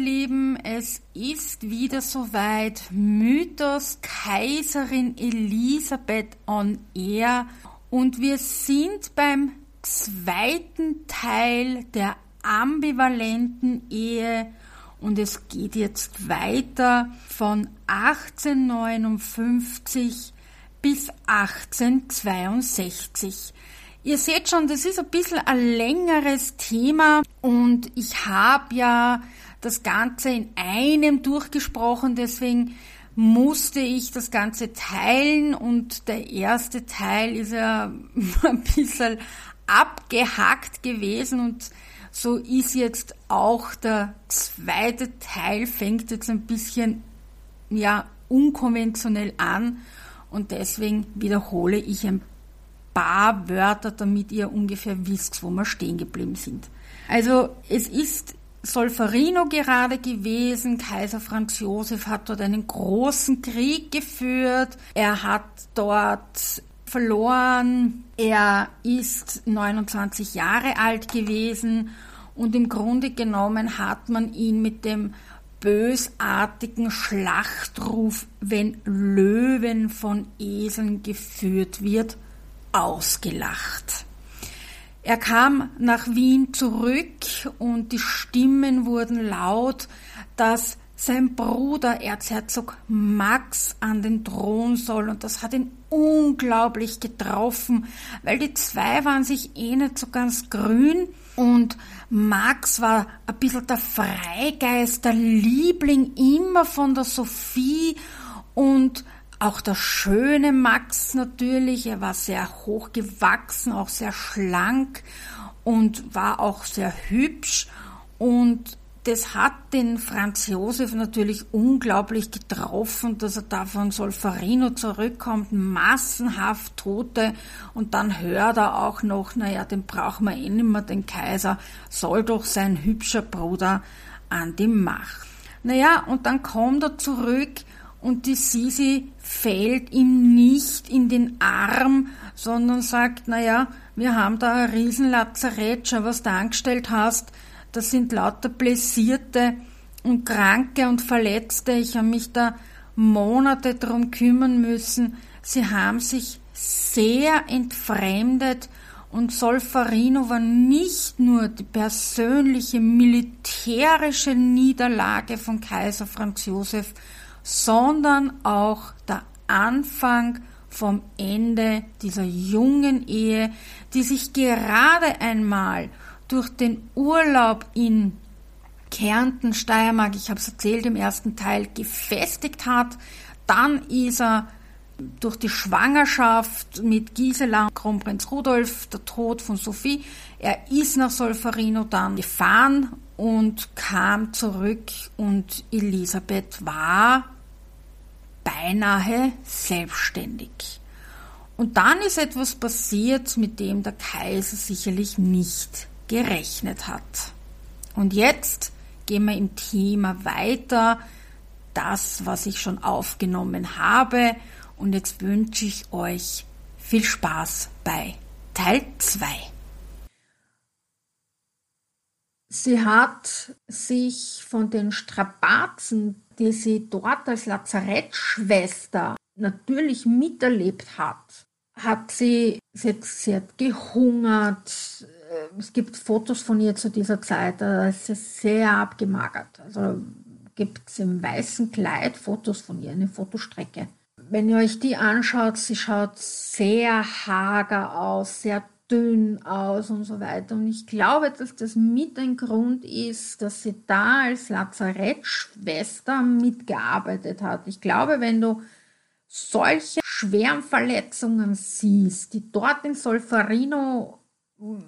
Lieben, es ist wieder soweit. Mythos Kaiserin Elisabeth on Air und wir sind beim zweiten Teil der ambivalenten Ehe und es geht jetzt weiter von 1859 bis 1862. Ihr seht schon, das ist ein bisschen ein längeres Thema und ich habe ja das Ganze in einem durchgesprochen, deswegen musste ich das Ganze teilen und der erste Teil ist ja ein bisschen abgehackt gewesen und so ist jetzt auch der zweite Teil, fängt jetzt ein bisschen ja unkonventionell an und deswegen wiederhole ich ein paar Wörter, damit ihr ungefähr wisst, wo wir stehen geblieben sind. Also es ist Solferino gerade gewesen. Kaiser Franz Josef hat dort einen großen Krieg geführt. Er hat dort verloren. Er ist 29 Jahre alt gewesen und im Grunde genommen hat man ihn mit dem bösartigen Schlachtruf, wenn Löwen von Eseln geführt wird, ausgelacht. Er kam nach Wien zurück und die Stimmen wurden laut, dass sein Bruder Erzherzog Max an den Thron soll. Und das hat ihn unglaublich getroffen, weil die zwei waren sich eh nicht so ganz grün. Und Max war ein bisschen der Freigeist, der Liebling immer von der Sophie. Und auch der schöne Max natürlich, er war sehr hoch gewachsen, auch sehr schlank und war auch sehr hübsch und das hat den Franz Josef natürlich unglaublich getroffen, dass er da von Solferino zurückkommt, massenhaft Tote und dann hört er auch noch, naja, den brauchen wir eh nicht mehr, den Kaiser, soll doch sein hübscher Bruder an die Macht. Naja, und dann kommt er zurück und die Sisi fällt ihm nicht in den Arm, sondern sagt, na ja, wir haben da ein Riesenlazarett, schau, was du angestellt hast, das sind lauter Blessierte und Kranke und Verletzte, ich habe mich da Monate drum kümmern müssen, sie haben sich sehr entfremdet und Solferino war nicht nur die persönliche militärische Niederlage von Kaiser Franz Josef, sondern auch der Anfang vom Ende dieser jungen Ehe, die sich gerade einmal durch den Urlaub in Kärnten, Steiermark, ich habe es erzählt im ersten Teil, gefestigt hat. Dann ist er durch die Schwangerschaft mit Gisela, Kronprinz Rudolf, der Tod von Sophie, er ist nach Solferino dann gefahren und kam zurück und Elisabeth war beinahe selbstständig. Und dann ist etwas passiert, mit dem der Kaiser sicherlich nicht gerechnet hat. Und jetzt gehen wir im Thema weiter, das, was ich schon aufgenommen habe. Und jetzt wünsche ich euch viel Spaß bei Teil 2. Sie hat sich von den Strapazen, die sie dort als Lazarettschwester natürlich miterlebt hat, hat sie, sie sie hat gehungert. Es gibt Fotos von ihr zu dieser Zeit, da ist sie sehr abgemagert. Also gibt es im weißen Kleid Fotos von ihr, eine Fotostrecke. Wenn ihr euch die anschaut, sie schaut sehr hager aus, sehr dünn aus und so weiter. Und ich glaube, dass das mit ein Grund ist, dass sie da als Lazarettschwester mitgearbeitet hat. Ich glaube, wenn du solche schweren Verletzungen siehst, die dort in Solferino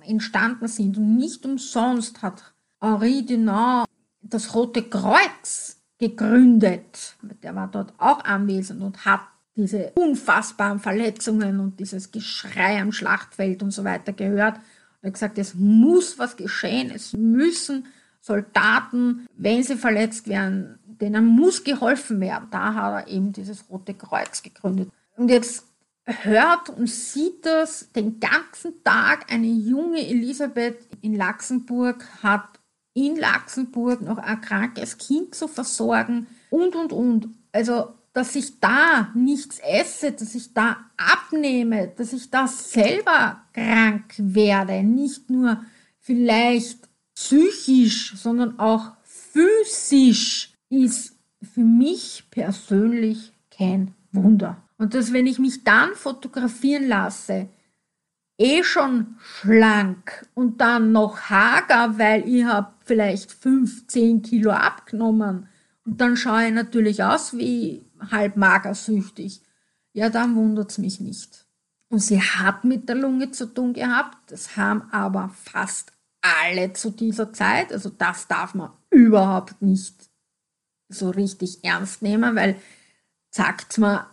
entstanden sind und nicht umsonst hat Henri Dunant das Rote Kreuz gegründet. Der war dort auch anwesend und hat diese unfassbaren Verletzungen und dieses Geschrei am Schlachtfeld und so weiter gehört. Er hat gesagt, es muss was geschehen, es müssen Soldaten, wenn sie verletzt werden, denen muss geholfen werden. Da hat er eben dieses Rote Kreuz gegründet. Und jetzt hört und sieht das den ganzen Tag. Eine junge Elisabeth in Luxemburg hat in Laxenburg noch ein krankes Kind zu versorgen und, und, und. Also, dass ich da nichts esse, dass ich da abnehme, dass ich da selber krank werde, nicht nur vielleicht psychisch, sondern auch physisch, ist für mich persönlich kein Wunder. Und dass wenn ich mich dann fotografieren lasse, eh schon schlank und dann noch hager, weil ich habe vielleicht 15 Kilo abgenommen und dann schaue ich natürlich aus wie halb magersüchtig. Ja, dann wundert es mich nicht. Und sie hat mit der Lunge zu tun gehabt. Das haben aber fast alle zu dieser Zeit. Also das darf man überhaupt nicht so richtig ernst nehmen, weil sagt mal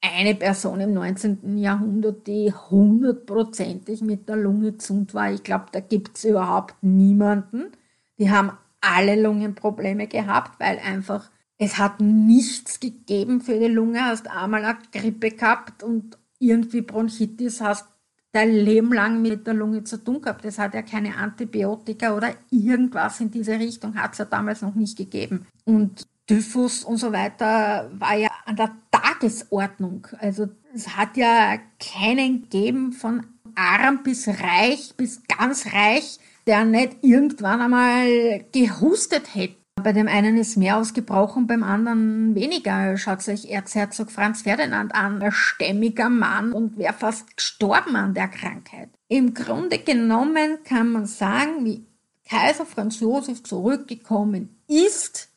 eine Person im 19. Jahrhundert, die hundertprozentig mit der Lunge gesund war. Ich glaube, da gibt es überhaupt niemanden. Die haben alle Lungenprobleme gehabt, weil einfach es hat nichts gegeben für die Lunge. Hast einmal eine Grippe gehabt und irgendwie Bronchitis, hast dein Leben lang mit der Lunge zu tun gehabt. Es hat ja keine Antibiotika oder irgendwas in diese Richtung hat es ja damals noch nicht gegeben. Und Typhus und so weiter war ja an der Tagesordnung. Also es hat ja keinen gegeben von arm bis reich bis ganz reich, der nicht irgendwann einmal gehustet hätte. Bei dem einen ist mehr ausgebrochen, beim anderen weniger. Schaut euch Erzherzog Franz Ferdinand an, ein stämmiger Mann und wäre fast gestorben an der Krankheit. Im Grunde genommen kann man sagen, wie Kaiser Franz Josef zurückgekommen ist,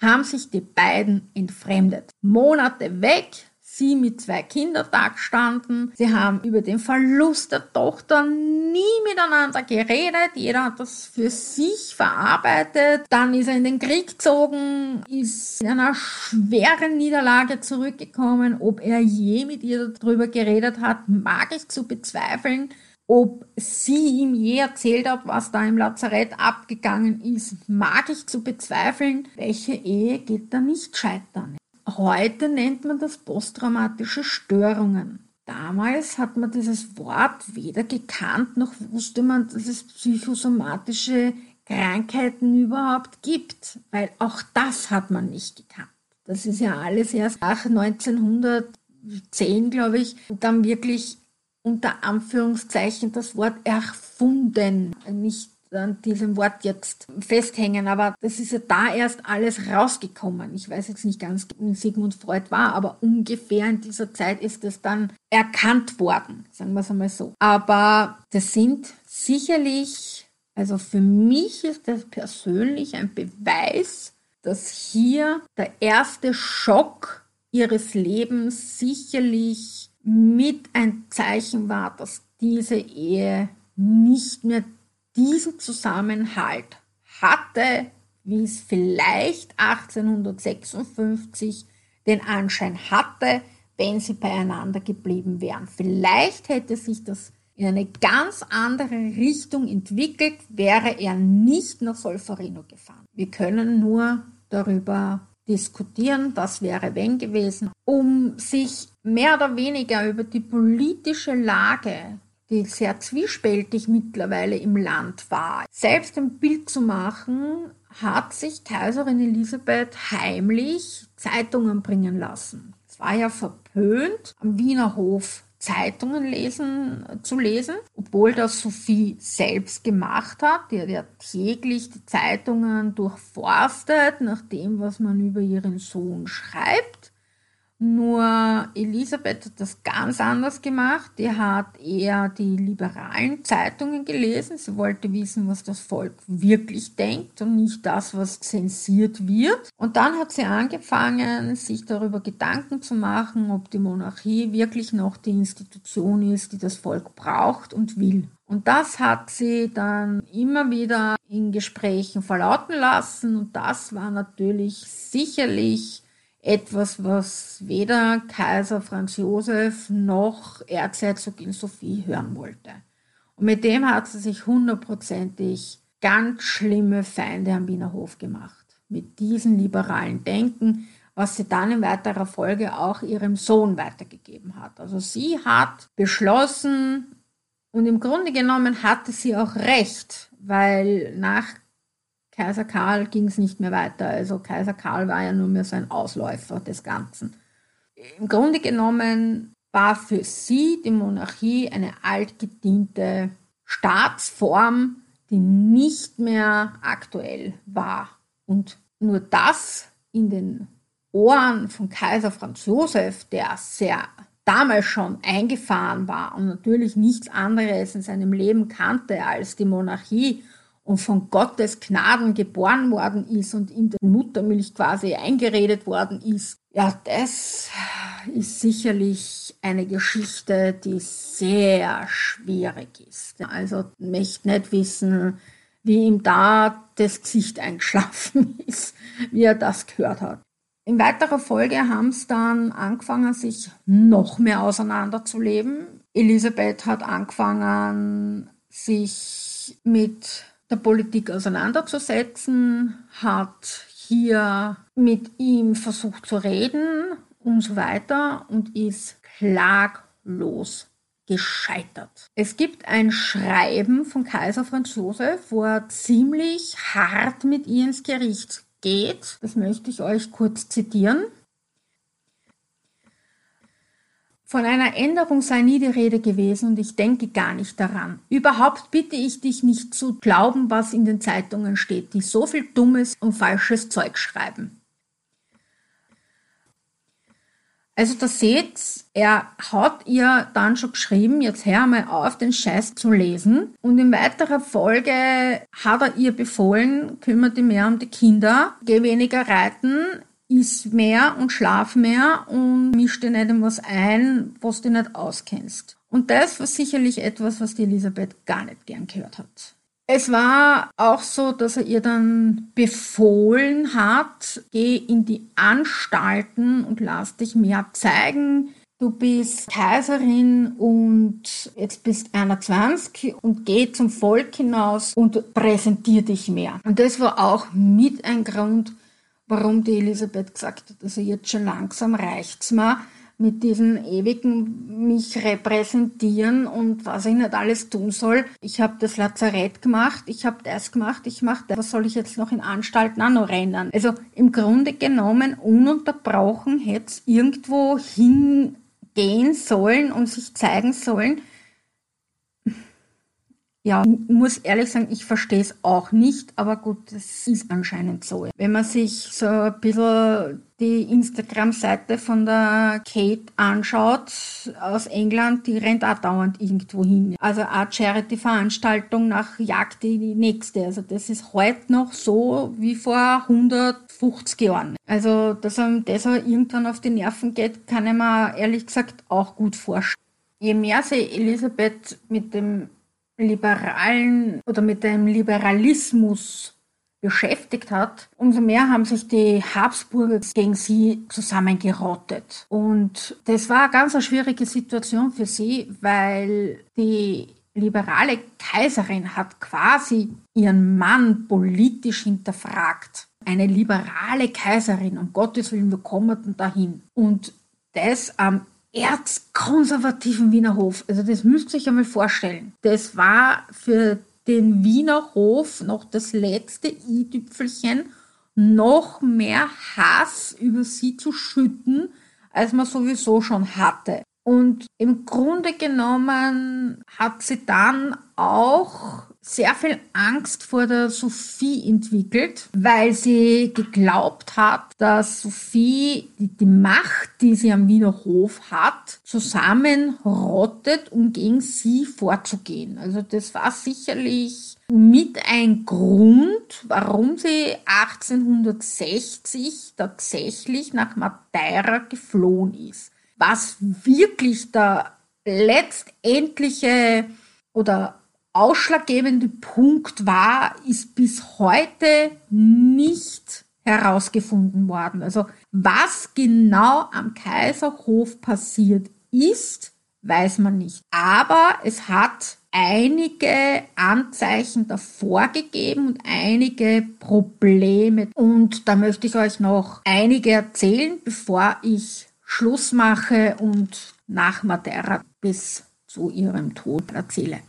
haben sich die beiden entfremdet. Monate weg, sie mit zwei Kindern da gestanden. Sie haben über den Verlust der Tochter nie miteinander geredet. Jeder hat das für sich verarbeitet. Dann ist er in den Krieg gezogen, ist in einer schweren Niederlage zurückgekommen. Ob er je mit ihr darüber geredet hat, mag ich zu bezweifeln ob sie ihm je erzählt hat, was da im Lazarett abgegangen ist, mag ich zu bezweifeln. Welche Ehe geht da nicht scheitern? Heute nennt man das posttraumatische Störungen. Damals hat man dieses Wort weder gekannt, noch wusste man, dass es psychosomatische Krankheiten überhaupt gibt, weil auch das hat man nicht gekannt. Das ist ja alles erst nach 1910, glaube ich, dann wirklich unter Anführungszeichen das Wort erfunden. Nicht an diesem Wort jetzt festhängen, aber das ist ja da erst alles rausgekommen. Ich weiß jetzt nicht ganz, wie Sigmund Freud war, aber ungefähr in dieser Zeit ist es dann erkannt worden, sagen wir es einmal so. Aber das sind sicherlich, also für mich ist das persönlich ein Beweis, dass hier der erste Schock ihres Lebens sicherlich mit ein Zeichen war, dass diese Ehe nicht mehr diesen Zusammenhalt hatte, wie es vielleicht 1856 den Anschein hatte, wenn sie beieinander geblieben wären. Vielleicht hätte sich das in eine ganz andere Richtung entwickelt, wäre er nicht nach Solferino gefahren. Wir können nur darüber diskutieren, das wäre wenn gewesen, um sich mehr oder weniger über die politische Lage, die sehr zwiespältig mittlerweile im Land war, selbst ein Bild zu machen, hat sich Kaiserin Elisabeth heimlich Zeitungen bringen lassen. Es war ja verpönt, am Wiener Hof Zeitungen lesen, zu lesen, obwohl das Sophie selbst gemacht hat. Die hat ja täglich die Zeitungen durchforstet, nach dem, was man über ihren Sohn schreibt. Nur Elisabeth hat das ganz anders gemacht. Die hat eher die liberalen Zeitungen gelesen. Sie wollte wissen, was das Volk wirklich denkt und nicht das, was zensiert wird. Und dann hat sie angefangen, sich darüber Gedanken zu machen, ob die Monarchie wirklich noch die Institution ist, die das Volk braucht und will. Und das hat sie dann immer wieder in Gesprächen verlauten lassen. Und das war natürlich sicherlich etwas, was weder Kaiser Franz Josef noch Erzherzogin Sophie hören wollte. Und mit dem hat sie sich hundertprozentig ganz schlimme Feinde am Wiener Hof gemacht. Mit diesem liberalen Denken, was sie dann in weiterer Folge auch ihrem Sohn weitergegeben hat. Also sie hat beschlossen, und im Grunde genommen hatte sie auch recht, weil nach Kaiser Karl ging es nicht mehr weiter. Also Kaiser Karl war ja nur mehr so ein Ausläufer des Ganzen. Im Grunde genommen war für sie die Monarchie eine altgediente Staatsform, die nicht mehr aktuell war. Und nur das in den Ohren von Kaiser Franz Josef, der sehr damals schon eingefahren war und natürlich nichts anderes in seinem Leben kannte als die Monarchie und von Gottes Gnaden geboren worden ist und in der Muttermilch quasi eingeredet worden ist. Ja, das ist sicherlich eine Geschichte, die sehr schwierig ist. Also möchte nicht wissen, wie ihm da das Gesicht eingeschlafen ist, wie er das gehört hat. In weiterer Folge haben es dann angefangen, sich noch mehr auseinanderzuleben. Elisabeth hat angefangen, sich mit der Politik auseinanderzusetzen, hat hier mit ihm versucht zu reden und so weiter und ist klaglos gescheitert. Es gibt ein Schreiben von Kaiser Franz Josef, wo er ziemlich hart mit ihr ins Gericht geht. Das möchte ich euch kurz zitieren. Von einer Änderung sei nie die Rede gewesen und ich denke gar nicht daran. Überhaupt bitte ich dich nicht zu glauben, was in den Zeitungen steht, die so viel dummes und falsches Zeug schreiben. Also da seht, er hat ihr dann schon geschrieben, jetzt hör mal auf, den Scheiß zu lesen. Und in weiterer Folge hat er ihr befohlen, kümmere dich mehr um die Kinder, geh weniger reiten, iss mehr und schlaf mehr und misch dir nicht in was ein, was du nicht auskennst. Und das war sicherlich etwas, was die Elisabeth gar nicht gern gehört hat. Es war auch so, dass er ihr dann befohlen hat, geh in die Anstalten und lass dich mehr zeigen. Du bist Kaiserin und jetzt bist 21 und geh zum Volk hinaus und präsentier dich mehr. Und das war auch mit ein Grund, warum die Elisabeth gesagt hat, also jetzt schon langsam reicht's mir mit diesen ewigen mich repräsentieren und was ich nicht alles tun soll. Ich habe das Lazarett gemacht, ich habe das gemacht, ich mache das. Was soll ich jetzt noch in Anstalten auch noch rennen? Also im Grunde genommen ununterbrochen hätte es irgendwo hingehen sollen und sich zeigen sollen. Ja, muss ehrlich sagen, ich verstehe es auch nicht, aber gut, das ist anscheinend so. Wenn man sich so ein bisschen die Instagram-Seite von der Kate anschaut aus England, die rennt auch dauernd irgendwo hin. Also eine Charity-Veranstaltung nach Jagd die nächste. Also das ist heute noch so wie vor 150 Jahren. Also dass einem das auch irgendwann auf die Nerven geht, kann ich mir ehrlich gesagt auch gut vorstellen. Je mehr sich Elisabeth mit dem liberalen oder mit dem Liberalismus beschäftigt hat, umso mehr haben sich die Habsburger gegen sie zusammengerottet. Und das war eine ganz schwierige Situation für sie, weil die liberale Kaiserin hat quasi ihren Mann politisch hinterfragt. Eine liberale Kaiserin, um Gottes Willen, wir kommen dahin. Und das am erzkonservativen Wiener Hof. Also das müsst ihr euch einmal vorstellen. Das war für den Wiener Hof noch das letzte i-Tüpfelchen, noch mehr Hass über sie zu schütten, als man sowieso schon hatte. Und im Grunde genommen hat sie dann auch sehr viel Angst vor der Sophie entwickelt, weil sie geglaubt hat, dass Sophie die, Macht, die sie am Wiener Hof hat, zusammenrottet, um gegen sie vorzugehen. Also das war sicherlich mit ein Grund, warum sie 1860 tatsächlich nach Madeira geflohen ist. Was wirklich der letztendliche oder ausschlaggebende Punkt war, ist bis heute nicht herausgefunden worden. Also was genau am Kaiserhof passiert ist, weiß man nicht. Aber es hat einige Anzeichen davor gegeben und einige Probleme. Und da möchte ich euch noch einige erzählen, bevor ich Schluss mache und nach Madeira bis zu ihrem Tod erzähle.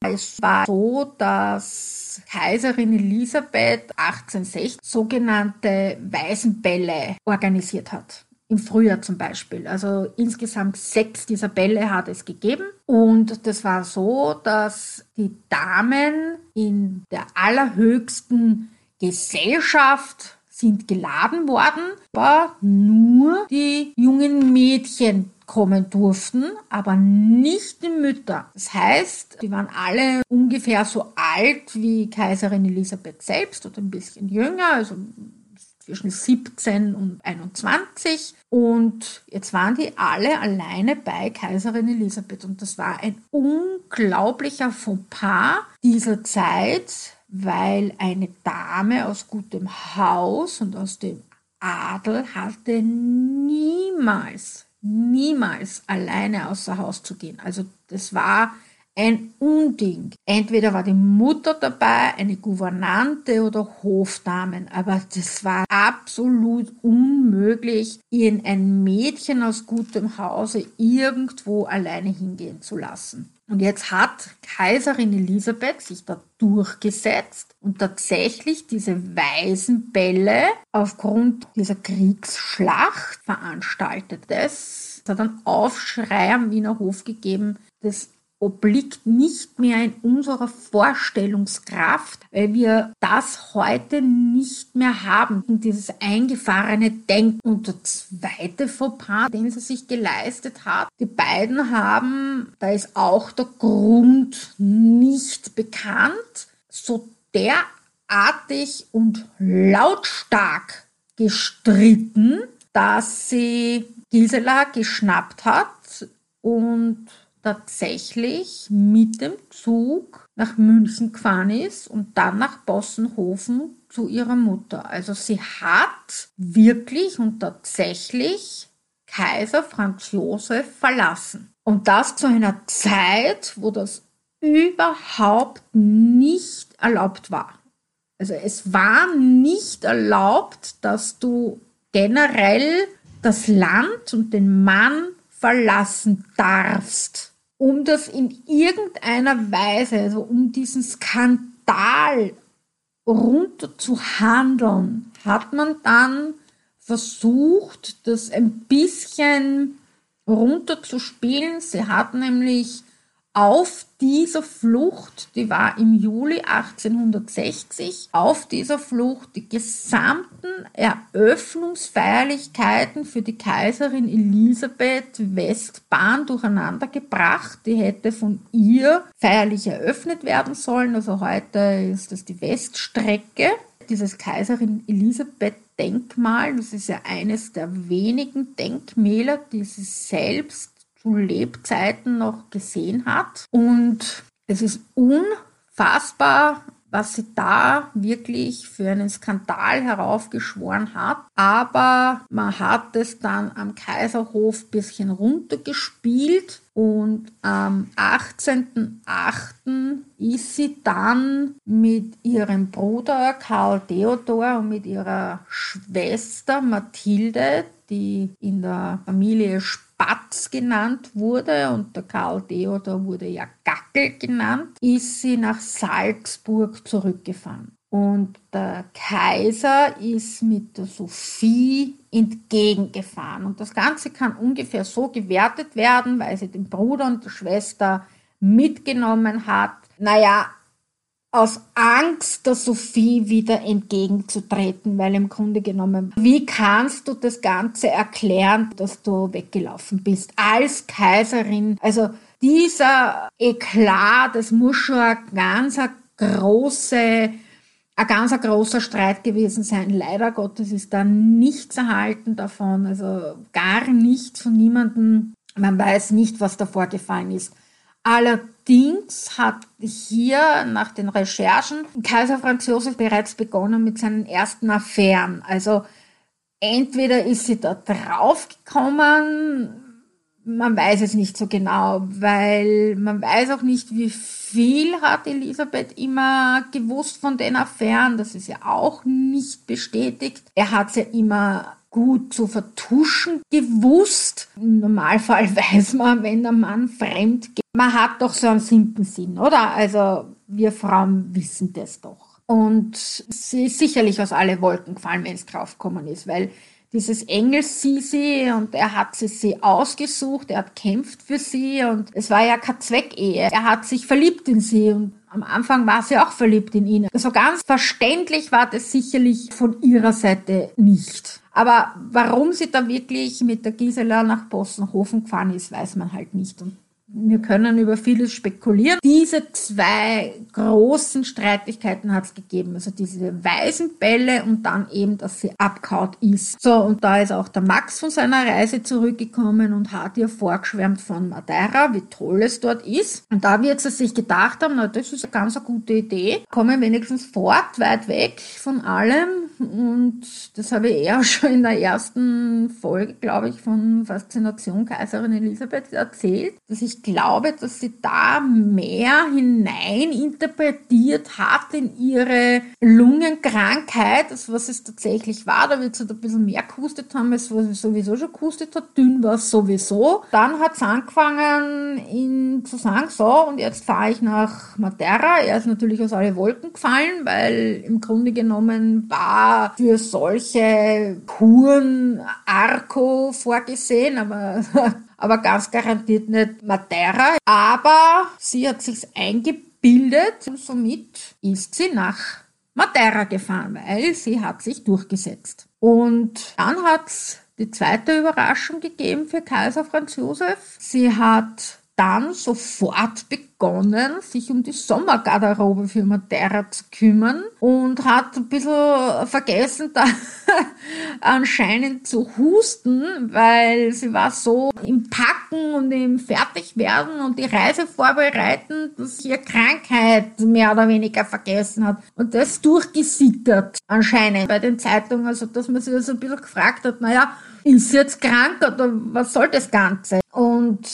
Es war so, dass Kaiserin Elisabeth 1860 sogenannte Waisenbälle organisiert hat im Frühjahr zum Beispiel. Also insgesamt sechs dieser Bälle hat es gegeben. Und das war so, dass die Damen in der allerhöchsten Gesellschaft sind geladen worden, aber nur die jungen Mädchen kommen durften, aber nicht die Mütter. Das heißt, die waren alle ungefähr so alt wie Kaiserin Elisabeth selbst oder ein bisschen jünger, also zwischen 17 und 21. Und jetzt waren die alle alleine bei Kaiserin Elisabeth. Und das war ein unglaublicher Fauxpas dieser Zeit, weil eine Dame aus gutem Haus und aus dem Adel hatte niemals, niemals alleine außer Haus zu gehen. Also das war ein Unding. Entweder war die Mutter dabei, eine Gouvernante oder Hofdamen, aber das war absolut unmöglich, in ein Mädchen aus gutem Hause irgendwo alleine hingehen zu lassen. Und jetzt hat Kaiserin Elisabeth sich da durchgesetzt und tatsächlich diese Waisenbälle aufgrund dieser Kriegsschlacht veranstaltet. Es hat einen Aufschrei am Wiener Hof gegeben, das obliegt nicht mehr in unserer Vorstellungskraft, weil wir das heute nicht mehr haben, dieses eingefahrene Denken. Und der zweite Fauxpas, den sie sich geleistet hat, die beiden haben, da ist auch der Grund nicht bekannt, so derartig und lautstark gestritten, dass sie Gisela geschnappt hat und tatsächlich mit dem Zug nach München gefahren ist und dann nach Bossenhofen zu ihrer Mutter. Also sie hat wirklich und tatsächlich Kaiser Franz Josef verlassen. Und das zu einer Zeit, wo das überhaupt nicht erlaubt war. Also es war nicht erlaubt, dass du generell das Land und den Mann verlassen darfst, um das in irgendeiner Weise, also um diesen Skandal runter zu handeln, hat man dann versucht, das ein bisschen runterzuspielen. Sie hat nämlich auf dieser Flucht, die war im Juli 1860, auf dieser Flucht die gesamten Eröffnungsfeierlichkeiten für die Kaiserin Elisabeth Westbahn durcheinander gebracht. Die hätte von ihr feierlich eröffnet werden sollen. Also heute ist das die Weststrecke. Dieses Kaiserin Elisabeth Denkmal, das ist ja eines der wenigen Denkmäler, die sie selbst zu Lebzeiten noch gesehen hat. Und es ist unfassbar, was sie da wirklich für einen Skandal heraufgeschworen hat. Aber man hat es dann am Kaiserhof bisschen runtergespielt und am 18.08. ist sie dann mit ihrem Bruder Karl Theodor und mit ihrer Schwester Mathilde, die in der Familie Sp Spatz genannt wurde und der Karl Theodor wurde ja Gackel genannt, ist sie nach Salzburg zurückgefahren. Und der Kaiser ist mit der Sophie entgegengefahren. Und das Ganze kann ungefähr so gewertet werden, weil sie den Bruder und die Schwester mitgenommen hat. Naja, aus Angst der Sophie wieder entgegenzutreten, weil im Grunde genommen, wie kannst du das Ganze erklären, dass du weggelaufen bist als Kaiserin? Also dieser Eklat, das muss schon ein ganz große ein ganz großer Streit gewesen sein. Leider Gottes ist da nichts erhalten davon, also gar nichts von niemandem. Man weiß nicht, was da vorgefallen ist. Allerdings hat hier nach den Recherchen Kaiser Franz Josef bereits begonnen mit seinen ersten Affären. Also entweder ist sie da draufgekommen, man weiß es nicht so genau, weil man weiß auch nicht, wie viel hat Elisabeth immer gewusst von den Affären. Das ist ja auch nicht bestätigt. Er hat es ja immer gut zu vertuschen gewusst. Im Normalfall weiß man, wenn der Mann fremd geht. Man hat doch so einen siebten Sinn, oder? Also wir Frauen wissen das doch. Und sie ist sicherlich aus alle Wolken gefallen, wenn es draufgekommen ist, weil dieses Engels-Sisi und er hat sie, sie ausgesucht, er hat kämpft für sie und es war ja keine Zweckehe. Er hat sich verliebt in sie und am Anfang war sie auch verliebt in ihn. Also ganz verständlich war das sicherlich von ihrer Seite nicht. Aber warum sie da wirklich mit der Gisela nach Bossenhofen gefahren ist, weiß man halt nicht. Und wir können über vieles spekulieren. Diese zwei großen Streitigkeiten hat es gegeben. Also diese weißen Bälle und dann eben, dass sie abkaut ist. So, und da ist auch der Max von seiner Reise zurückgekommen und hat ihr vorgeschwärmt von Madeira, wie toll es dort ist. Und da wird sie sich gedacht haben, na, das ist eine ganz eine gute Idee. Kommen wenigstens fort, weit weg von allem. Und das habe ich eher schon in der ersten Folge, glaube ich, von Faszination Kaiserin Elisabeth erzählt, dass ich glaube, dass sie da mehr hinein interpretiert hat in ihre Lungenkrankheit, das was es tatsächlich war. Da wird sie ein bisschen mehr gehustet haben, als was sie sowieso schon gehustet hat. Dünn war es sowieso. Dann hat es angefangen, ihn zu sagen, so, und jetzt fahre ich nach Madeira. Er ist natürlich aus alle Wolken gefallen, weil im Grunde genommen war für solche Kuren Arco vorgesehen, aber aber ganz garantiert nicht Madeira. Aber sie hat sich's eingebildet und somit ist sie nach Madeira gefahren, weil sie hat sich durchgesetzt. Und dann hat's die zweite Überraschung gegeben für Kaiser Franz Josef. Sie hat dann sofort begonnen, sich um die Sommergarderobe für Madeira zu kümmern und hat ein bisschen vergessen, da anscheinend zu husten, weil sie war so im Packen und im Fertigwerden und die Reise vorbereiten, dass sie ihre Krankheit mehr oder weniger vergessen hat. Und das durchgesickert anscheinend bei den Zeitungen, also dass man sich so ein bisschen gefragt hat, naja, ist sie jetzt krank oder was soll das Ganze? Und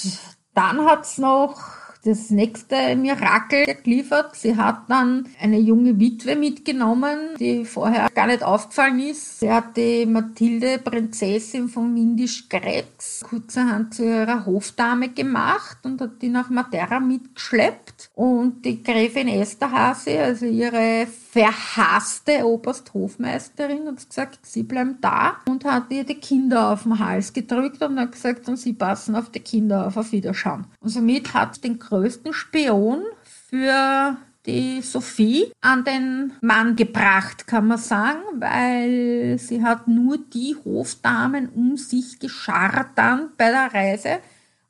dann hat's noch das nächste Mirakel geliefert. Sie hat dann eine junge Witwe mitgenommen, die vorher gar nicht aufgefallen ist. Sie hat die Mathilde, Prinzessin von Windisch Grätz, kurzerhand zu ihrer Hofdame gemacht und hat die nach Madeira mitgeschleppt. Und die Gräfin Esterhase, also ihre verhasste Obersthofmeisterin, hat gesagt, sie bleiben da und hat ihr die Kinder auf den Hals gedrückt und hat gesagt, und sie passen auf die Kinder auf, auf Wiederschauen. Und somit hat den größten Spion für die Sophie an den Mann gebracht, kann man sagen, weil sie hat nur die Hofdamen um sich gescharrt dann bei der Reise,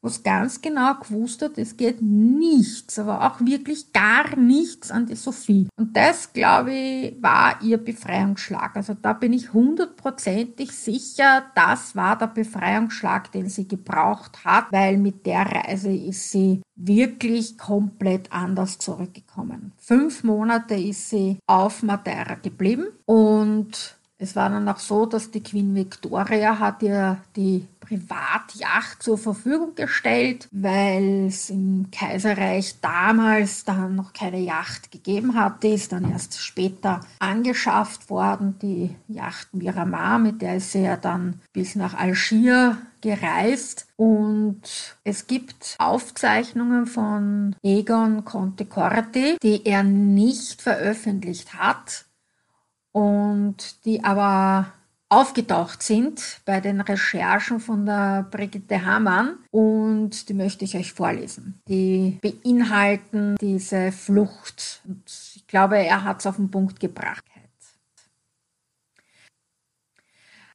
was ganz genau gewusst hat, es geht nichts, aber auch wirklich gar nichts an die Sophie. Und das, glaube ich, war ihr Befreiungsschlag. Also da bin ich hundertprozentig sicher, das war der Befreiungsschlag, den sie gebraucht hat, weil mit der Reise ist sie wirklich komplett anders zurückgekommen. Fünf Monate ist sie auf Madeira geblieben und es war dann auch so, dass die Queen Victoria hat ihr die Privatjacht zur Verfügung gestellt, weil es im Kaiserreich damals dann noch keine Yacht gegeben hatte, ist dann erst später angeschafft worden, die Yacht Miramar, mit der ist sie ja dann bis nach Algier gereist. Und es gibt Aufzeichnungen von Egon Conte Corti, die er nicht veröffentlicht hat und die aber aufgetaucht sind bei den Recherchen von der Brigitte Hamann und die möchte ich euch vorlesen. Die beinhalten diese Flucht und ich glaube, er hat es auf den Punkt gebracht.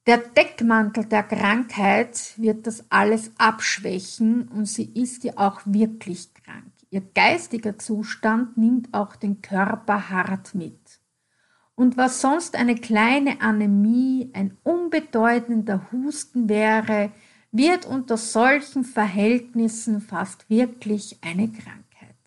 Der Deckmantel der Krankheit wird das alles abschwächen und sie ist ja auch wirklich krank. Ihr geistiger Zustand nimmt auch den Körper hart mit. Und was sonst eine kleine Anämie, ein unbedeutender Husten wäre, wird unter solchen Verhältnissen fast wirklich eine Krankheit.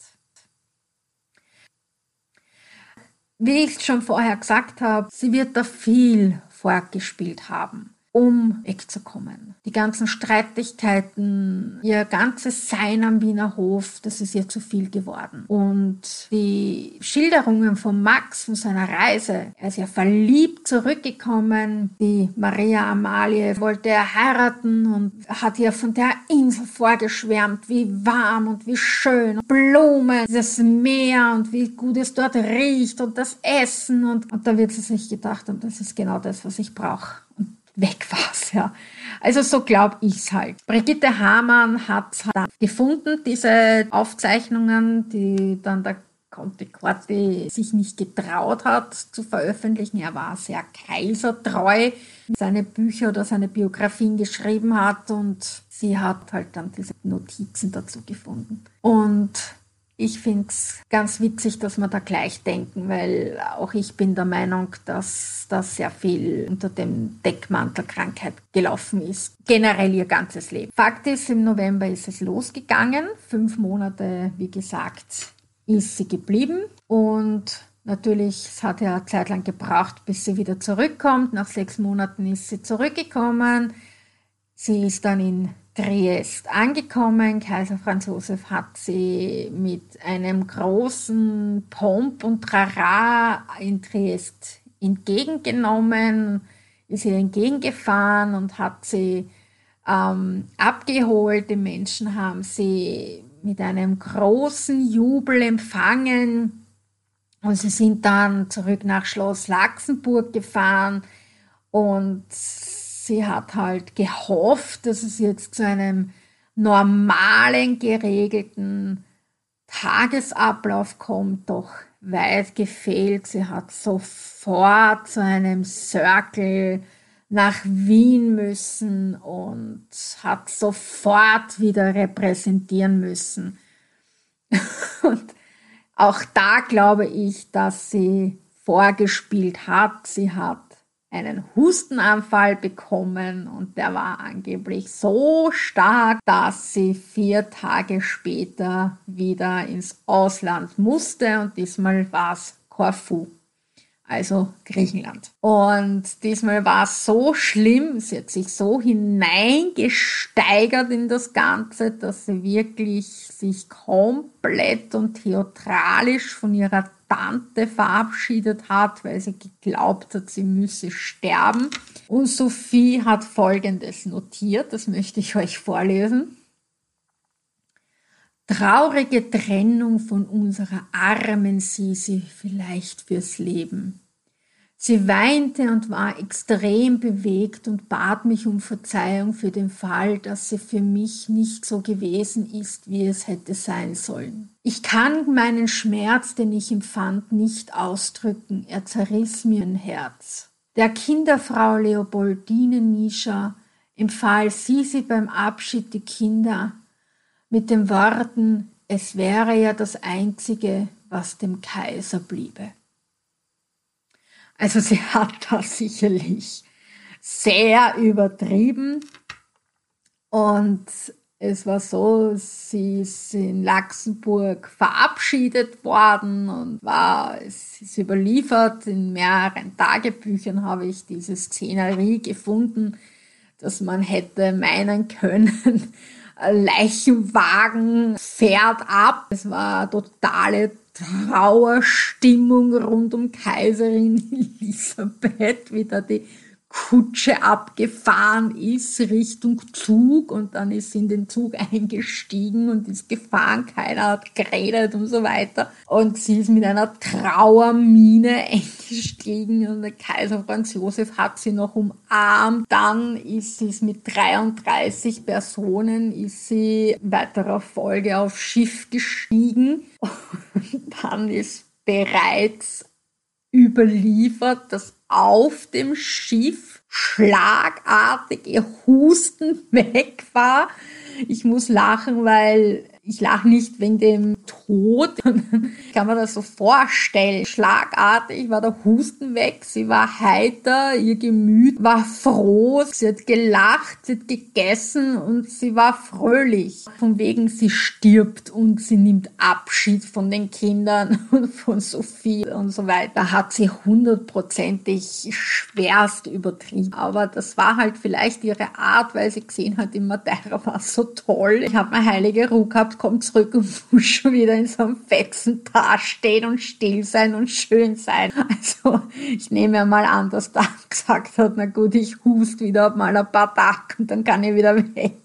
Wie ich schon vorher gesagt habe, sie wird da viel vorgespielt haben. Um wegzukommen. Die ganzen Streitigkeiten, ihr ganzes Sein am Wiener Hof, das ist ihr zu viel geworden. Und die Schilderungen von Max von seiner Reise, er ist ja verliebt zurückgekommen, die Maria Amalie wollte er heiraten und hat ihr von der Insel vorgeschwärmt, wie warm und wie schön, Blumen, das Meer und wie gut es dort riecht und das Essen und, und da wird sie sich gedacht haben, das ist genau das, was ich brauche. Weg war's, ja. Also so glaube ich's halt. Brigitte Hamann hat dann gefunden, diese Aufzeichnungen, die dann der Conte Corti sich nicht getraut hat zu veröffentlichen. Er war sehr kaisertreu, seine Bücher oder seine Biografien geschrieben hat und sie hat halt dann diese Notizen dazu gefunden. Und ich finde es ganz witzig, dass wir da gleich denken, weil auch ich bin der Meinung, dass das sehr viel unter dem Deckmantel Krankheit gelaufen ist. Generell ihr ganzes Leben. Fakt ist, im November ist es losgegangen. Fünf Monate, wie gesagt, ist sie geblieben und Natürlich, es hat ja eine Zeit lang gebraucht, bis sie wieder zurückkommt. Nach sechs Monaten ist sie zurückgekommen. Sie ist dann in Triest angekommen. Kaiser Franz Josef hat sie mit einem großen Pomp und Trara in Triest entgegengenommen, ist ihr entgegengefahren und hat sie ähm, abgeholt. Die Menschen haben sie mit einem großen Jubel empfangen und sie sind dann zurück nach Schloss Laxenburg gefahren und sie hat halt gehofft, dass es jetzt zu einem normalen, geregelten Tagesablauf kommt, doch weit gefehlt. Sie hat sofort zu einem Circle nach Wien müssen und hat sofort wieder repräsentieren müssen. Und auch da glaube ich, dass sie vorgespielt hat. Sie hat einen Hustenanfall bekommen und der war angeblich so stark, dass sie vier Tage später wieder ins Ausland musste und diesmal war es Korfu, also Griechenland. Und diesmal war es so schlimm, sie hat sich so hineingesteigert in das Ganze, dass sie wirklich sich komplett und theatralisch von ihrer Tante verabschiedet hat, weil sie geglaubt hat, sie müsse sterben. Und Sophie hat Folgendes notiert, das möchte ich euch vorlesen. Traurige Trennung von unserer armen Sisi vielleicht fürs Leben. Sie weinte und war extrem bewegt und bat mich um Verzeihung für den Fall, dass sie für mich nicht so gewesen ist, wie es hätte sein sollen. Ich kann meinen Schmerz, den ich empfand, nicht ausdrücken. Er zerriss mir ein Herz. Der Kinderfrau Leopoldine Nischa empfahl Sisi beim Abschied die Kinder mit den Worten, es wäre ja das Einzige, was dem Kaiser bliebe. Also sie hat das sicherlich sehr übertrieben und es war so, sie ist in Luxemburg verabschiedet worden und war, es ist überliefert. In mehreren Tagebüchern habe ich diese Szenerie gefunden, dass man hätte meinen können, Leichenwagen fährt ab. Es war totale Trauerstimmung rund um Kaiserin Elisabeth, wie da die Kutsche abgefahren ist Richtung Zug und dann ist sie in den Zug eingestiegen und ist gefahren, keiner hat geredet und so weiter. Und sie ist mit einer Trauermine eingestiegen und der Kaiser Franz Josef hat sie noch umarmt. Dann ist sie mit 33 Personen, ist sie weiterer Folge auf Schiff gestiegen und dann ist bereits überliefert, dass auf dem Schiff schlagartig ihr Husten weg war. Ich muss lachen, weil Ich lache nicht wegen dem Tod. Ich kann mir das so vorstellen. Schlagartig war der Husten weg. Sie war heiter. Ihr Gemüt war froh. Sie hat gelacht, sie hat gegessen und sie war fröhlich. Von wegen sie stirbt und sie nimmt Abschied von den Kindern und von Sophie und so weiter. Hat sie hundertprozentig schwerst übertrieben. Aber das war halt vielleicht ihre Art, weil sie gesehen hat, die Madeira war so toll. Ich habe meine heilige Ruhe gehabt, kommt zurück und muss schon wieder in so einem Fetzen dastehen und still sein und schön sein. Also ich nehme mal an, dass da gesagt hat, na gut, ich hust wieder mal ein paar Tage und dann kann ich wieder weg.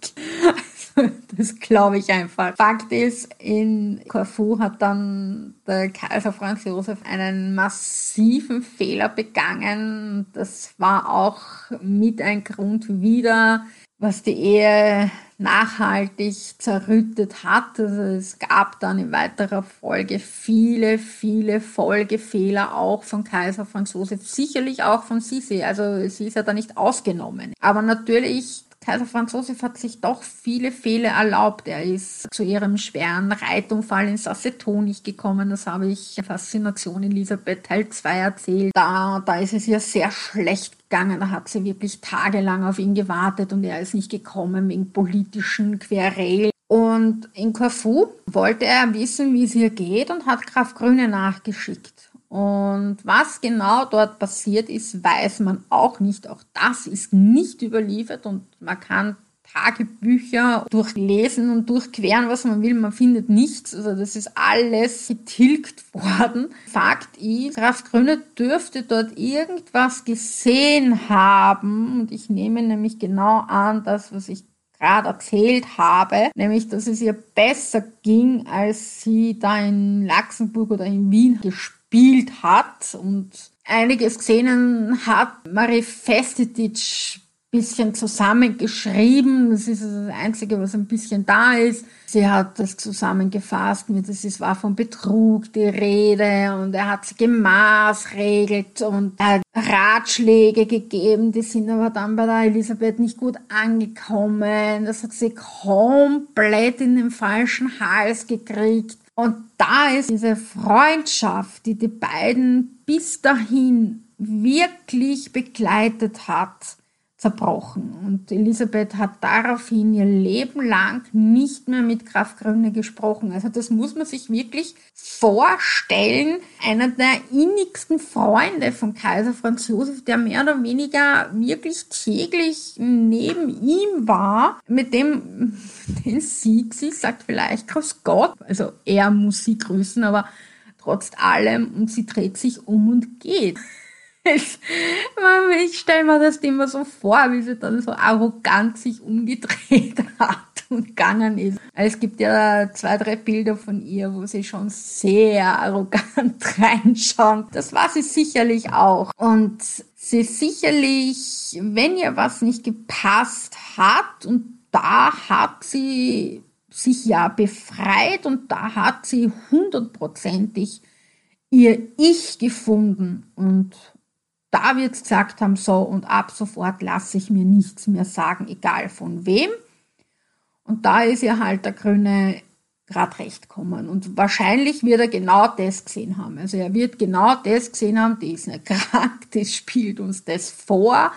Also, das glaube ich einfach. Fakt ist, in Corfu hat dann der Kaiser Franz Josef einen massiven Fehler begangen. Das war auch mit ein Grund wieder, was die Ehe nachhaltig zerrüttet hat. Also es gab dann in weiterer Folge viele, viele Folgefehler auch von Kaiser Franz Josef, sicherlich auch von Sisi. Also sie ist ja da nicht ausgenommen. Aber natürlich Kaiser Franz Josef hat sich doch viele Fehler erlaubt. Er ist zu ihrem schweren Reitunfall in Sassetonich gekommen. Das habe ich in Faszination Elisabeth Teil 2 erzählt. Da, da ist es ihr sehr schlecht gegangen. Da hat sie wirklich tagelang auf ihn gewartet und er ist nicht gekommen wegen politischen Querelen. Und in Corfu wollte er wissen, wie es ihr geht und hat Graf Grüne nachgeschickt. Und was genau dort passiert ist, weiß man auch nicht. Auch das ist nicht überliefert und man kann Tagebücher durchlesen und durchqueren, was man will. Man findet nichts. Also das ist alles getilgt worden. Fakt ist, Graf Grüne dürfte dort irgendwas gesehen haben. Und ich nehme nämlich genau an, das, was ich gerade erzählt habe, nämlich dass es ihr besser ging, als sie da in Luxemburg oder in Wien gespielt gespielt hat und einiges gesehen hat. Marie Festetic bisschen zusammengeschrieben. Das ist das Einzige, was ein bisschen da ist. Sie hat das zusammengefasst mit, es war von Betrug die Rede und er hat sie gemaßregelt und er hat Ratschläge gegeben, die sind aber dann bei der Elisabeth nicht gut angekommen. Das hat sie komplett in den falschen Hals gekriegt. Und da ist diese Freundschaft, die die beiden bis dahin wirklich begleitet hat, zerbrochen. Und Elisabeth hat daraufhin ihr Leben lang nicht mehr mit Graf Grüne gesprochen. Also das muss man sich wirklich vorstellen. Einer der innigsten Freunde von Kaiser Franz Josef, der mehr oder weniger wirklich täglich neben ihm war, mit dem, den sieht sie, sagt vielleicht Grüß Gott. Also er muss sie grüßen, aber trotz allem und sie dreht sich um und geht ich stelle mir das immer so vor, wie sie dann so arrogant sich umgedreht hat und gegangen ist. Es gibt ja zwei, drei Bilder von ihr, wo sie schon sehr arrogant reinschaut. Das war sie sicherlich auch. Und sie sicherlich, wenn ihr was nicht gepasst hat, und da hat sie sich ja befreit und da hat sie hundertprozentig ihr Ich gefunden und da wird gesagt haben, so und ab sofort lasse ich mir nichts mehr sagen, egal von wem. Und da ist ja halt der Grüne gerade recht kommen. Und wahrscheinlich wird er genau das gesehen haben. Also er wird genau das gesehen haben, die ist nicht krank, das spielt uns das vor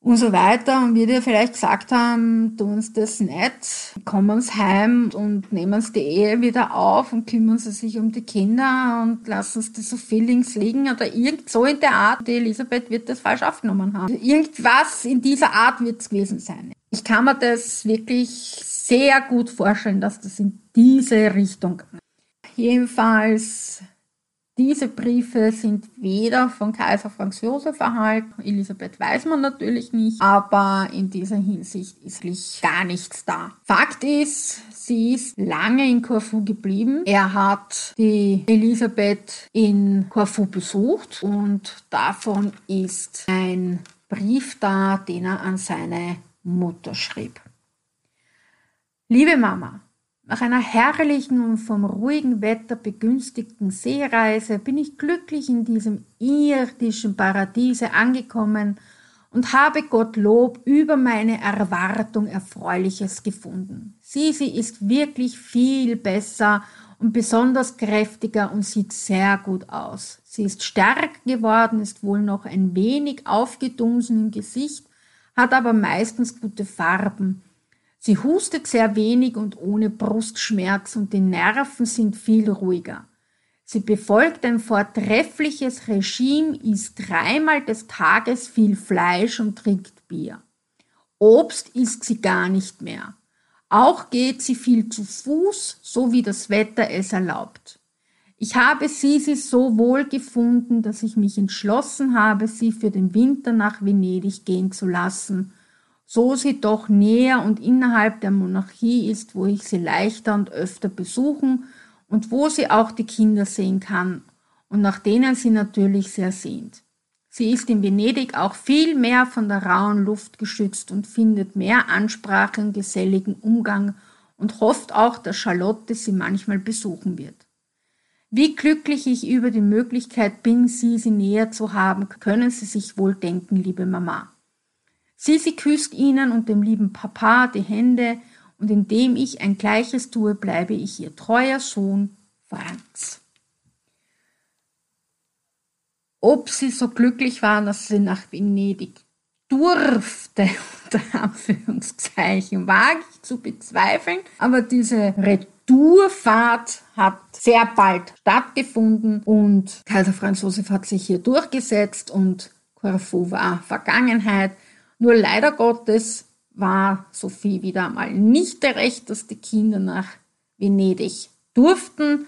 und so weiter. Und wir dir vielleicht gesagt haben, tun uns das nicht, kommen uns heim und nehmen uns die Ehe wieder auf und kümmern sie sich um die Kinder und lassen uns so Feelings liegen oder irgend so in der Art. Die Elisabeth wird das falsch aufgenommen haben. Irgendwas in dieser Art wird es gewesen sein. Ich kann mir das wirklich sehr gut vorstellen, dass das in diese Richtung. Jedenfalls diese Briefe sind weder von Kaiser Franz Josef erhalten, Elisabeth weiß man natürlich nicht, aber in dieser Hinsicht ist gar nichts da. Fakt ist, sie ist lange in Korfu geblieben. Er hat die Elisabeth in Korfu besucht und davon ist ein Brief da, den er an seine Mutter schrieb. Liebe Mama, nach einer herrlichen und vom ruhigen Wetter begünstigten Seereise bin ich glücklich in diesem irdischen Paradiese angekommen und habe Gottlob über meine Erwartung Erfreuliches gefunden. Sisi ist wirklich viel besser und besonders kräftiger und sieht sehr gut aus. Sie ist stärker geworden, ist wohl noch ein wenig aufgedunsen im Gesicht, hat aber meistens gute Farben. Sie hustet sehr wenig und ohne Brustschmerz und die Nerven sind viel ruhiger. Sie befolgt ein vortreffliches Regime, isst dreimal des Tages viel Fleisch und trinkt Bier. Obst isst sie gar nicht mehr. Auch geht sie viel zu Fuß, so wie das Wetter es erlaubt. Ich habe Sisi so wohl gefunden, dass ich mich entschlossen habe, sie für den Winter nach Venedig gehen zu lassen, so sie doch näher und innerhalb der Monarchie ist, wo ich sie leichter und öfter besuchen und wo sie auch die Kinder sehen kann und nach denen sie natürlich sehr sehnt. Sie ist in Venedig auch viel mehr von der rauen Luft geschützt und findet mehr Ansprache und geselligen Umgang und hofft auch, dass Charlotte sie manchmal besuchen wird. Wie glücklich ich über die Möglichkeit bin, sie sie näher zu haben, können Sie sich wohl denken, liebe Mama. Sie küsst Ihnen und dem lieben Papa die Hände und indem ich ein Gleiches tue, bleibe ich Ihr treuer Sohn Franz. Ob sie so glücklich waren, dass sie nach Venedig durfte, unter Anführungszeichen, wage ich zu bezweifeln, aber diese Retourfahrt hat sehr bald stattgefunden und Kaiser Franz Josef hat sich hier durchgesetzt und Corfu war Vergangenheit. Nur leider Gottes war Sophie wieder einmal nicht der Recht, dass die Kinder nach Venedig durften,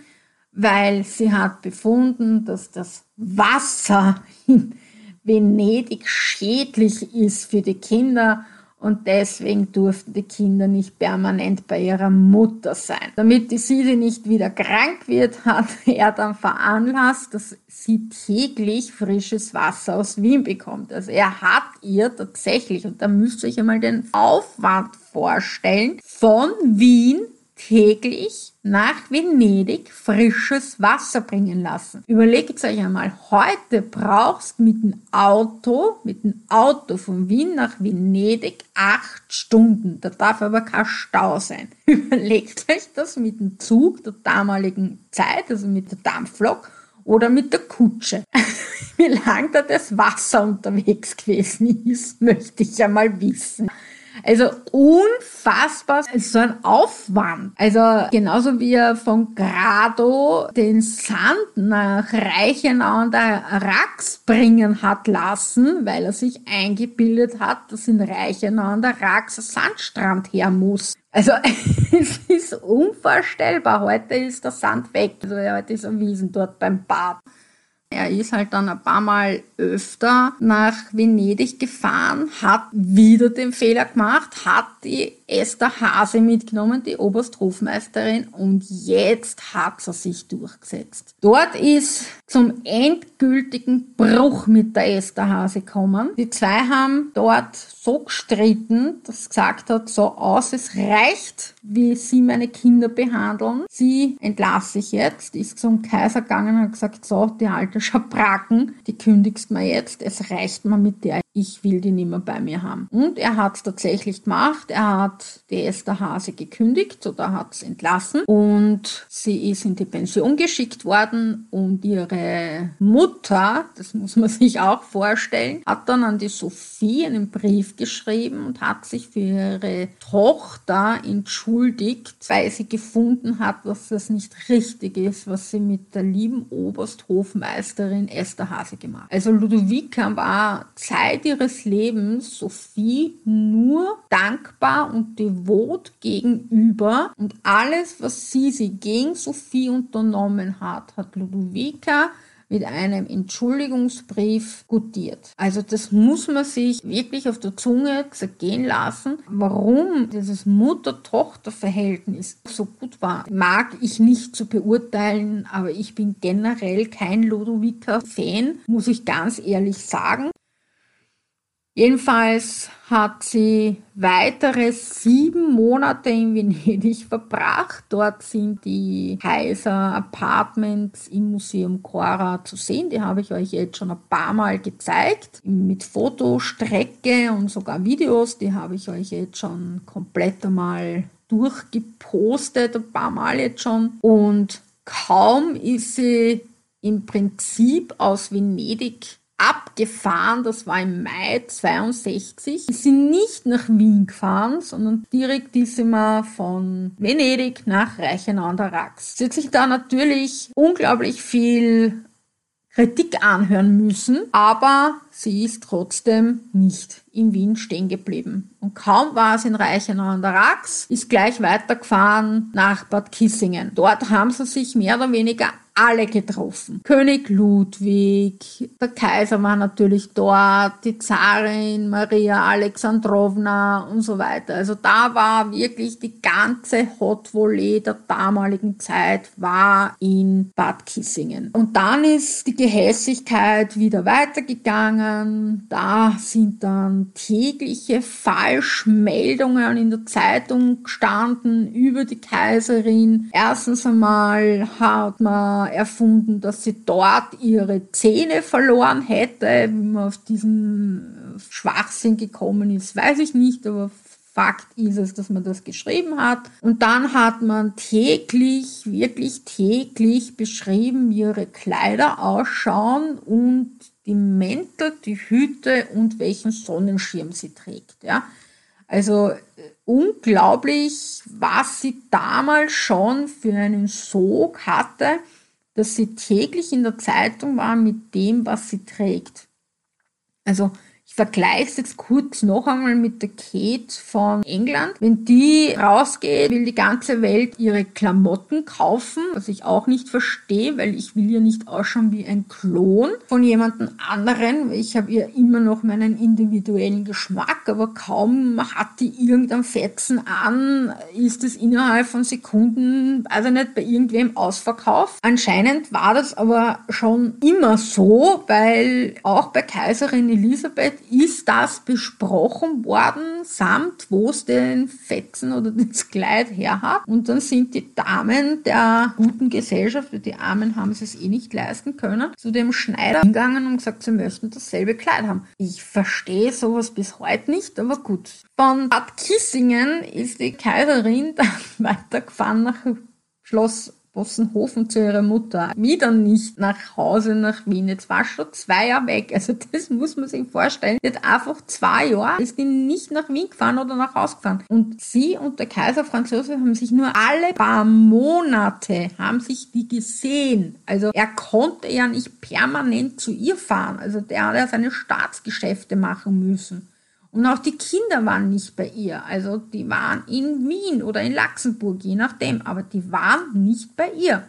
weil sie hat befunden, dass das Wasser in Venedig schädlich ist für die Kinder und deswegen durften die Kinder nicht permanent bei ihrer Mutter sein. Damit die Sisi nicht wieder krank wird, hat er dann veranlasst, dass sie täglich frisches Wasser aus Wien bekommt. Also er hat ihr tatsächlich, und da müsst ihr euch einmal den Aufwand vorstellen, von Wien täglich nach Venedig frisches Wasser bringen lassen. Überlegt euch einmal, heute brauchst mit dem Auto, mit dem Auto von Wien nach Venedig acht Stunden. Da darf aber kein Stau sein. Überlegt euch das mit dem Zug der damaligen Zeit, also mit der Dampflok oder mit der Kutsche. Wie lang da das Wasser unterwegs gewesen ist, möchte ich ja mal wissen. Also unfassbar, so ein Aufwand. Also genauso wie er von Grado den Sand nach Reichenau an der Rax bringen hat lassen, weil er sich eingebildet hat, dass in Reichenau an der Rax Sandstrand her muss. Also es ist unvorstellbar. Heute ist der Sand weg. Also heute ist ein Wiesen dort beim Bad. Er ist halt dann ein paar Mal öfter nach Venedig gefahren, hat wieder den Fehler gemacht, hat die Esther Hase mitgenommen, die Obersthofmeisterin, und jetzt hat sie sich durchgesetzt. Dort ist zum endgültigen Bruch mit der Esther Hase gekommen. Die zwei haben dort so gestritten, dass sie gesagt hat, so aus, es reicht, wie sie meine Kinder behandeln. Sie entlasse ich jetzt, ist zum Kaiser gegangen und hat gesagt, so, die alte Schabraken, die kündigst mir jetzt, es reicht mir mit der ich will die nicht mehr bei mir haben. Und er hat es tatsächlich gemacht. Er hat die Esther Hase gekündigt oder hat es entlassen und sie ist in die Pension geschickt worden und ihre Mutter, das muss man sich auch vorstellen, hat dann an die Sophie einen Brief geschrieben und hat sich für ihre Tochter entschuldigt, weil sie gefunden hat, dass das nicht richtig ist, was sie mit der lieben Obersthofmeisterin Esther Hase gemacht hat. Also Ludovica war Zeit Zeit ihres Lebens Sophie nur dankbar und devot gegenüber und alles, was sie, sie gegen Sophie unternommen hat, hat Ludovica mit einem Entschuldigungsbrief gutiert. Also das muss man sich wirklich auf der Zunge zergehen lassen. Warum dieses Mutter-Tochter-Verhältnis so gut war, mag ich nicht zu beurteilen, aber ich bin generell kein Ludovica-Fan, muss ich ganz ehrlich sagen. Jedenfalls hat sie weitere sieben Monate in Venedig verbracht. Dort sind die Kaiser Apartments im Museum Cora zu sehen. Die habe ich euch jetzt schon ein paar Mal gezeigt. Mit Fotostrecke und sogar Videos. Die habe ich euch jetzt schon komplett einmal durchgepostet, ein paar Mal jetzt schon. Und kaum ist sie im Prinzip aus Venedig abgefahren, das war im Mai 62. Sie sind nicht nach Wien gefahren, sondern direkt ist sie mal von Venedig nach Reichenau an der Rax. Sie hat sich da natürlich unglaublich viel Kritik anhören müssen, aber sie ist trotzdem nicht in Wien stehen geblieben. Und kaum war sie in Reichenau an der Rax, ist gleich weitergefahren nach Bad Kissingen. Dort haben sie sich mehr oder weniger alle getroffen. König Ludwig, der Kaiser war natürlich dort, die Zarin Maria Alexandrowna und so weiter. Also da war wirklich die ganze Hot Volley der damaligen Zeit war in Bad Kissingen. Und dann ist die Gehässigkeit wieder weitergegangen. Da sind dann tägliche Falschmeldungen in der Zeitung gestanden über die Kaiserin. Erstens einmal hat man erfunden, dass sie dort ihre Zähne verloren hätte. Wie man auf diesen Schwachsinn gekommen ist, weiß ich nicht, aber Fakt ist es, dass man das geschrieben hat. Und dann hat man täglich, wirklich täglich beschrieben, wie ihre Kleider ausschauen und die Mäntel, die Hüte und welchen Sonnenschirm sie trägt. Ja. Also äh, unglaublich, was sie damals schon für einen Sog hatte dass sie täglich in der Zeitung war mit dem, was sie trägt. Also ich vergleiche es jetzt kurz noch einmal mit der Kate von England. Wenn die rausgeht, will die ganze Welt ihre Klamotten kaufen, was ich auch nicht verstehe, weil ich will ja nicht ausschauen wie ein Klon von jemandem anderen. Ich habe ja immer noch meinen individuellen Geschmack, aber kaum hat die irgendein Fetzen an, ist es innerhalb von Sekunden, also nicht bei irgendwem ausverkauft. Anscheinend war das aber schon immer so, weil auch bei Kaiserin Elisabeth ist das besprochen worden, samt wo es den Fetzen oder das Kleid her hat. Und dann sind die Damen der guten Gesellschaft, die Armen haben es eh nicht leisten können, zu dem Schneider hingegangen und gesagt, sie möchten dasselbe Kleid haben. Ich verstehe sowas bis heute nicht, aber gut. Von Bad Kissingen ist die Kaiserin dann weitergefahren nach Schloss Bossenhofen zu ihrer Mutter. Wieder nicht nach Hause nach Wien. Jetzt war schon zwei Jahre weg. Also das muss man sich vorstellen. Hat einfach zwei Jahre ist die nicht nach Wien gefahren oder nach Hause gefahren. Und sie und der Kaiser Franz Josef haben sich nur alle paar Monate haben sich die gesehen. Also er konnte ja nicht permanent zu ihr fahren. Also der hat ja seine Staatsgeschäfte machen müssen. Und auch die Kinder waren nicht bei ihr. Also die waren in Wien oder in Luxemburg, je nachdem. Aber die waren nicht bei ihr.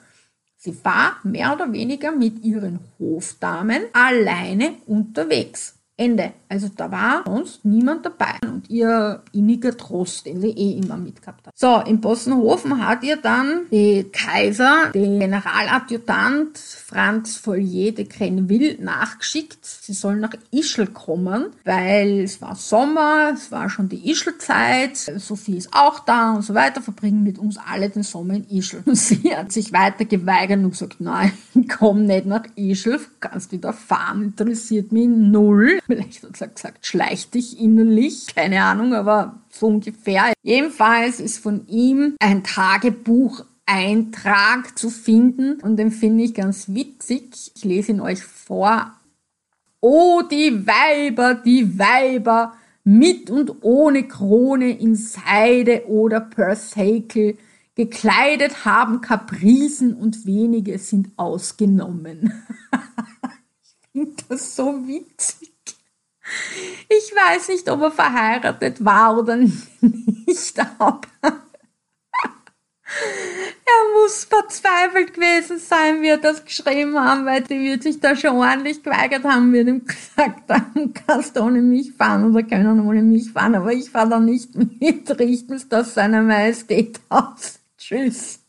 Sie war mehr oder weniger mit ihren Hofdamen alleine unterwegs. Ende. Also da war sonst niemand dabei und ihr inniger Trost, den sie eh immer mitgehabt hat. So, in Bossenhofen hat ihr dann die Kaiser, den Generaladjutant Franz Follier de Crenville nachgeschickt. Sie soll nach Ischl kommen, weil es war Sommer, es war schon die Ischlzeit, Sophie ist auch da und so weiter, verbringen mit uns alle den Sommer in Ischl. Und sie hat sich weiter geweigert und gesagt, nein, komm nicht nach Ischl, kannst wieder fahren, interessiert mich null. Vielleicht hat gesagt, schleich dich innerlich, keine Ahnung, aber so ungefähr. Jedenfalls ist von ihm ein Tagebucheintrag zu finden und den finde ich ganz witzig. Ich lese ihn euch vor. Oh, die Weiber, die Weiber, mit und ohne Krone in Seide oder Persakel, gekleidet haben Kapricen und wenige sind ausgenommen. ich finde das so witzig. Ich weiß nicht, ob er verheiratet war oder nicht, aber er muss verzweifelt gewesen sein, wie er das geschrieben haben, weil die wird sich da schon ordentlich geweigert haben, wird ihm gesagt dann kannst du ohne mich fahren oder können ohne mich fahren, aber ich fahre da nicht mit, richten es das seiner Majestät aus. Tschüss.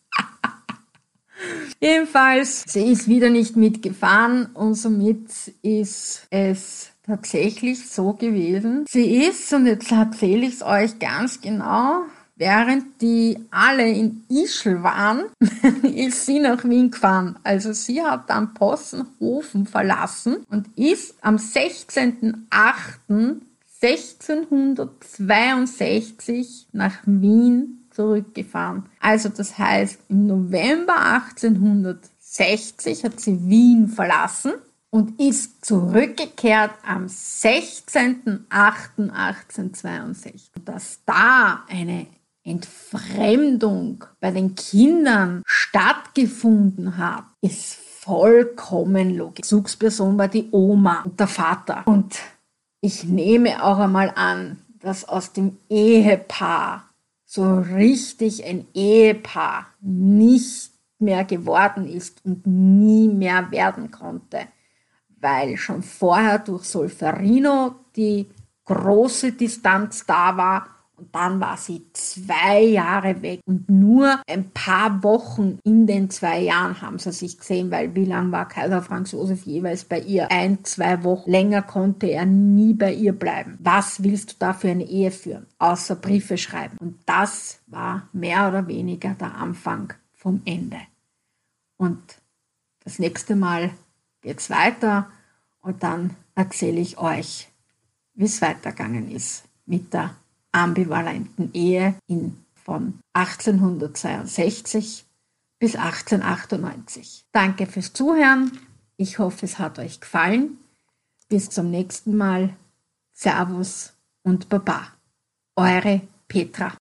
Jedenfalls, sie ist wieder nicht mitgefahren und somit ist es tatsächlich so gewesen. Sie ist, und jetzt erzähle ich es euch ganz genau, während die alle in Ischl waren, ist sie nach Wien gefahren. Also sie hat dann Possenhofen verlassen und ist am 16.08.1662 nach Wien zurückgefahren. Also das heißt, im November 1860 hat sie Wien verlassen und ist zurückgekehrt am 16.08.1862. Dass da eine Entfremdung bei den Kindern stattgefunden hat, ist vollkommen logisch. Bezugsperson war die Oma und der Vater. Und ich nehme auch einmal an, dass aus dem Ehepaar so richtig ein Ehepaar nicht mehr geworden ist und nie mehr werden konnte, weil schon vorher durch Solferino die große Distanz da war und dann war sie zwei Jahre weg und nur ein paar Wochen in den zwei Jahren haben sie sich gesehen, weil wie lange war Kaiser Franz Josef jeweils bei ihr? Ein, zwei Wochen. Länger konnte er nie bei ihr bleiben. Was willst du da für eine Ehe führen? Außer Briefe schreiben. Und das war mehr oder weniger der Anfang vom Ende. Und das nächste Mal geht's weiter und dann erzähle ich euch, wie es weitergegangen ist mit der ambivalenten Ehe in, von 1862 bis 1898. Danke fürs Zuhören. Ich hoffe, es hat euch gefallen. Bis zum nächsten Mal. Servus und Baba. Eure Petra.